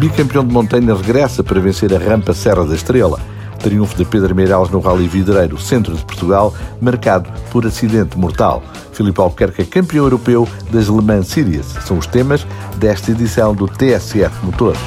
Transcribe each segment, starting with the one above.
bicampeão de montanha regressa para vencer a rampa Serra da Estrela. Triunfo de Pedro Meireles no Rally Videreiro Centro de Portugal, marcado por acidente mortal. Filipe Albuquerque é campeão europeu das Le Mans Series. São os temas desta edição do TSF Motores.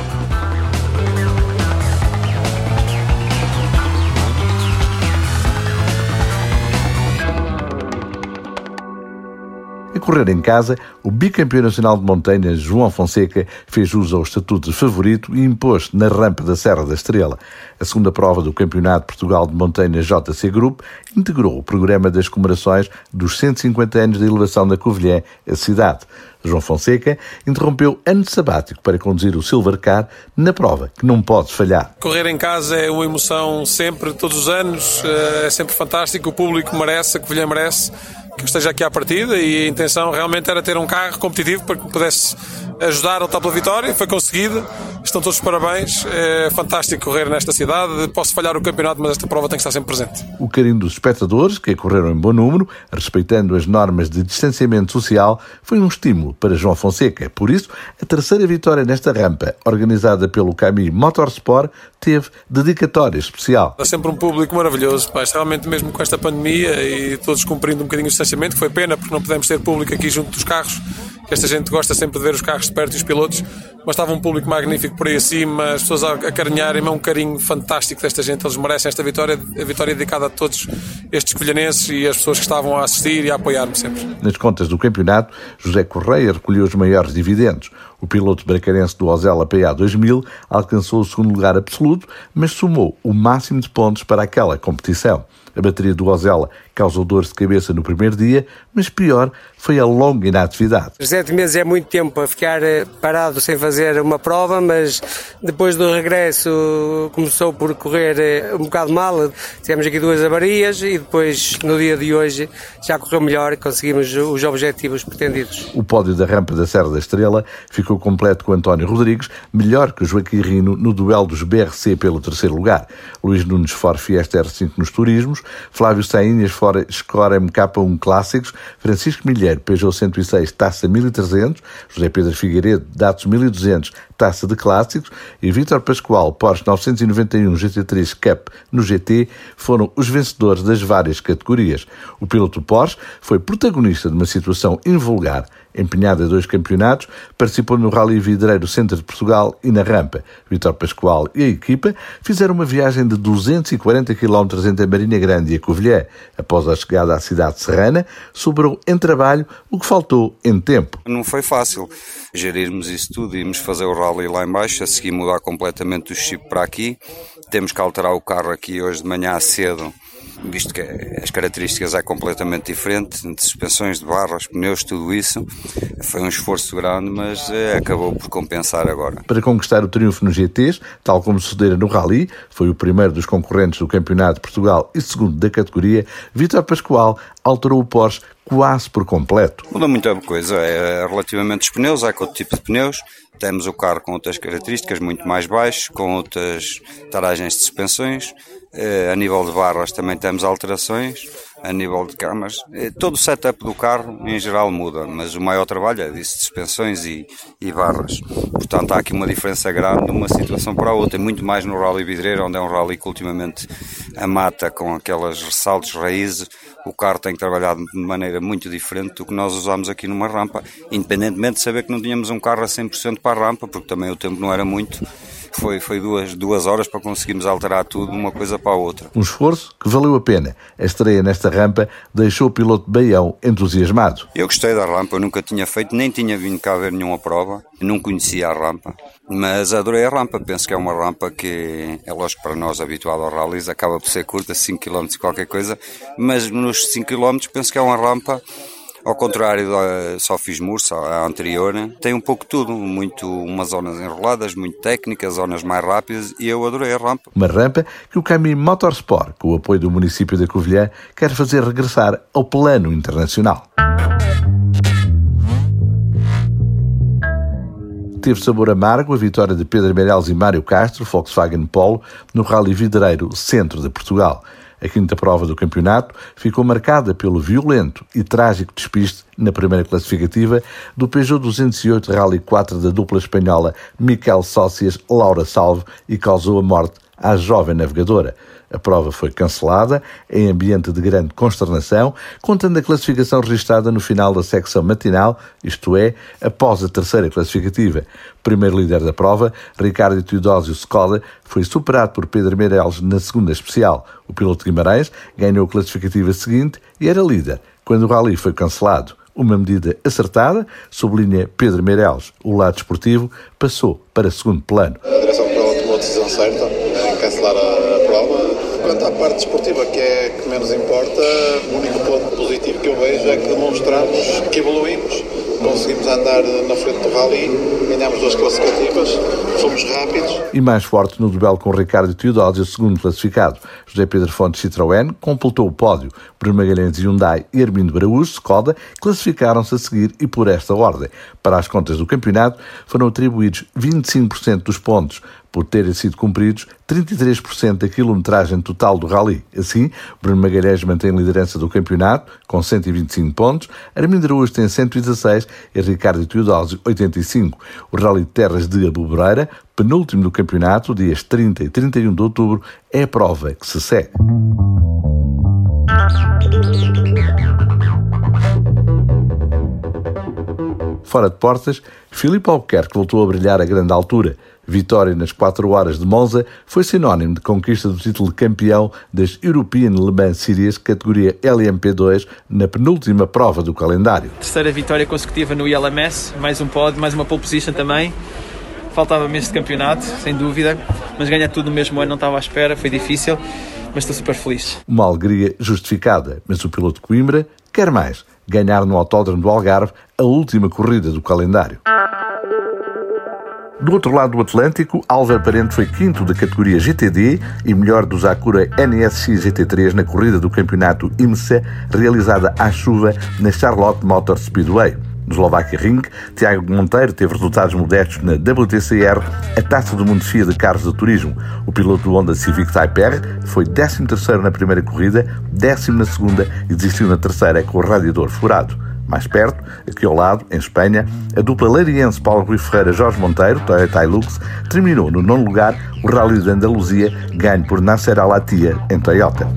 Correr em casa, o bicampeão nacional de montanhas João Fonseca fez jus ao estatuto de favorito e impôs na rampa da Serra da Estrela. A segunda prova do Campeonato Portugal de Montanhas JC Group integrou o programa das comemorações dos 150 anos de elevação da Covilhã à cidade. João Fonseca interrompeu ano sabático para conduzir o Silver Car na prova que não pode falhar. Correr em casa é uma emoção sempre, todos os anos, eh, é sempre fantástico, o público merece, a Covilhã merece que esteja aqui à partida e a intenção realmente era ter um carro competitivo para que pudesse ajudar a lutar pela vitória. Foi conseguido. Estão todos os parabéns. É fantástico correr nesta cidade. Posso falhar o campeonato, mas esta prova tem que estar sempre presente. O carinho dos espectadores, que correram em bom número, respeitando as normas de distanciamento social, foi um estímulo para João Fonseca. Por isso, a terceira vitória nesta rampa, organizada pelo Camille Motorsport, teve dedicatória especial. Há sempre um público maravilhoso, pá, realmente mesmo com esta pandemia e todos cumprindo um bocadinho o distanciamento, que foi pena porque não pudemos ter público aqui junto dos carros, esta gente gosta sempre de ver os carros de perto e os pilotos, mas estava um público magnífico por aí acima, as pessoas a carinharem, é um carinho fantástico desta gente, eles merecem esta vitória, a vitória dedicada a todos estes colhanenses e as pessoas que estavam a assistir e a apoiar-me sempre. Nas contas do campeonato, José Correia recolheu os maiores dividendos. O piloto bracarense do Ozela PA 2000 alcançou o segundo lugar absoluto, mas somou o máximo de pontos para aquela competição. A bateria do Ozela causou dores de cabeça no primeiro dia, mas pior foi a longa inatividade. Sete meses é muito tempo para ficar eh, parado sem fazer uma prova, mas depois do regresso começou por correr eh, um bocado mal. Tivemos aqui duas avarias e depois, no dia de hoje, já correu melhor e conseguimos os objetivos pretendidos. O pódio da rampa da Serra da Estrela ficou completo com António Rodrigues, melhor que Joaquim Rino no duelo dos BRC pelo terceiro lugar. Luís Nunes Ford Fiesta R5 nos turismos, Flávio Sainhas Score MK1 Clássicos, Francisco Milheiro, Peugeot 106, Taça 1300, José Pedro Figueiredo, Datos 1200, Taça de Clássicos e Vítor Pascoal, Porsche 991 GT3 Cup no GT foram os vencedores das várias categorias. O piloto Porsche foi protagonista de uma situação invulgar empenhado em dois campeonatos, participou no Rally Videreiro Centro de Portugal e na Rampa. Vitor Pascoal e a equipa fizeram uma viagem de 240 km entre Marinha Grande e a Covilhã. Após a chegada à cidade serrana, sobrou em trabalho o que faltou em tempo. Não foi fácil gerirmos isso tudo, íamos fazer o rally lá embaixo, a seguir mudar completamente o chip para aqui. Temos que alterar o carro aqui hoje de manhã cedo visto que as características é completamente diferente, de suspensões, de barras, pneus, tudo isso. Foi um esforço grande, mas eh, acabou por compensar agora. Para conquistar o triunfo nos GTs, tal como sucedera no Rally, foi o primeiro dos concorrentes do Campeonato de Portugal e segundo da categoria, Vitor Pascoal alterou o Porsche quase por completo. Muda muita coisa, é relativamente os pneus, há outro tipo de pneus, temos o carro com outras características, muito mais baixo, com outras taragens de suspensões. Eh, a nível de barras também temos alterações, a nível de camas. Eh, todo o setup do carro, em geral, muda, mas o maior trabalho é disso, suspensões e, e barras. Portanto, há aqui uma diferença grande de uma situação para a outra, muito mais no Rally Vidreiro, onde é um rally que ultimamente a mata com aquelas ressaltos raízes, o carro tem que trabalhar de maneira muito diferente do que nós usamos aqui numa rampa, independentemente de saber que não tínhamos um carro a 100% para a rampa, porque também o tempo não era muito, foi, foi duas, duas horas para conseguirmos alterar tudo uma coisa para a outra. Um esforço que valeu a pena. A estreia nesta rampa deixou o piloto Baião entusiasmado. Eu gostei da rampa, eu nunca tinha feito, nem tinha vindo cá ver nenhuma prova, não conhecia a rampa, mas adorei a rampa. Penso que é uma rampa que é lógico para nós habituado ao rallies, acaba por ser curta, 5 km qualquer coisa, mas nos 5 km penso que é uma rampa ao contrário da Sofis Mursa, a anterior, tem um pouco tudo, muito umas zonas enroladas, muito técnicas, zonas mais rápidas e eu adorei a rampa. Uma rampa que o Caminho Motorsport, com o apoio do município da Covilhã, quer fazer regressar ao plano internacional. teve sabor amargo a vitória de Pedro Meireles e Mário Castro, Volkswagen Polo, no Rally Videreiro Centro de Portugal. A quinta prova do campeonato ficou marcada pelo violento e trágico despiste na primeira classificativa do Peugeot 208 Rally 4 da dupla espanhola Miquel Sócias Laura Salve e causou a morte à jovem navegadora. A prova foi cancelada em ambiente de grande consternação, contando a classificação registrada no final da secção matinal, isto é, após a terceira classificativa. Primeiro líder da prova, Ricardo Teodósio Skoda, foi superado por Pedro Meireles na segunda especial. O piloto Guimarães ganhou a classificativa seguinte e era líder quando o rally foi cancelado. Uma medida acertada, sublinha Pedro Meireles. O lado esportivo passou para segundo plano. A direção tomou a decisão certa cancelar a prova Quanto à parte desportiva, que é que menos importa, o único ponto positivo que eu vejo é que demonstramos que evoluímos. Conseguimos andar na frente do rally, ganhamos duas classificativas, fomos rápidos. E mais forte no duelo com Ricardo Teodósio, segundo classificado. José Pedro Fontes Citroën completou o pódio. Bruno Magalhães Hyundai e Armindo Baraújo Skoda classificaram-se a seguir e por esta ordem. Para as contas do campeonato, foram atribuídos 25% dos pontos por terem sido cumpridos 33% da quilometragem total do rally. Assim, Bruno Magalhães mantém a liderança do campeonato, com 125 pontos, Armindo Araújo tem 116 e Ricardo Teodósio 85. O Rally de Terras de Abubereira, penúltimo do campeonato, dias 30 e 31 de outubro, é a prova que se segue. Fora de portas, Filipe Albuquerque voltou a brilhar a grande altura. Vitória nas 4 horas de Monza foi sinónimo de conquista do título de campeão das European Le Mans Series categoria LMP2 na penúltima prova do calendário. Terceira vitória consecutiva no ILMS, mais um pódio, mais uma pole position também. Faltava-me este campeonato, sem dúvida, mas ganhar tudo no mesmo ano não estava à espera, foi difícil, mas estou super feliz. Uma alegria justificada, mas o piloto Coimbra quer mais, ganhar no Autódromo do Algarve a última corrida do calendário. Do outro lado do Atlântico, Álvaro Parente foi quinto da categoria GTD e melhor dos Acura NSX GT3 na corrida do campeonato IMSA realizada à chuva na Charlotte Motor Speedway. No Slovakia Ring, Tiago Monteiro teve resultados modestos na WTCR, a Taça do Mundo FIA de Carros de Turismo. O piloto do Honda Civic Type R foi 13º na primeira corrida, décimo na segunda e desistiu na terceira com o radiador furado. Mais perto, aqui ao lado, em Espanha, a dupla lariense Paulo Rui Ferreira Jorge Monteiro, Toyota Hilux, terminou no nono lugar o Rally de Andaluzia, ganho por Nasser Alatia em Toyota.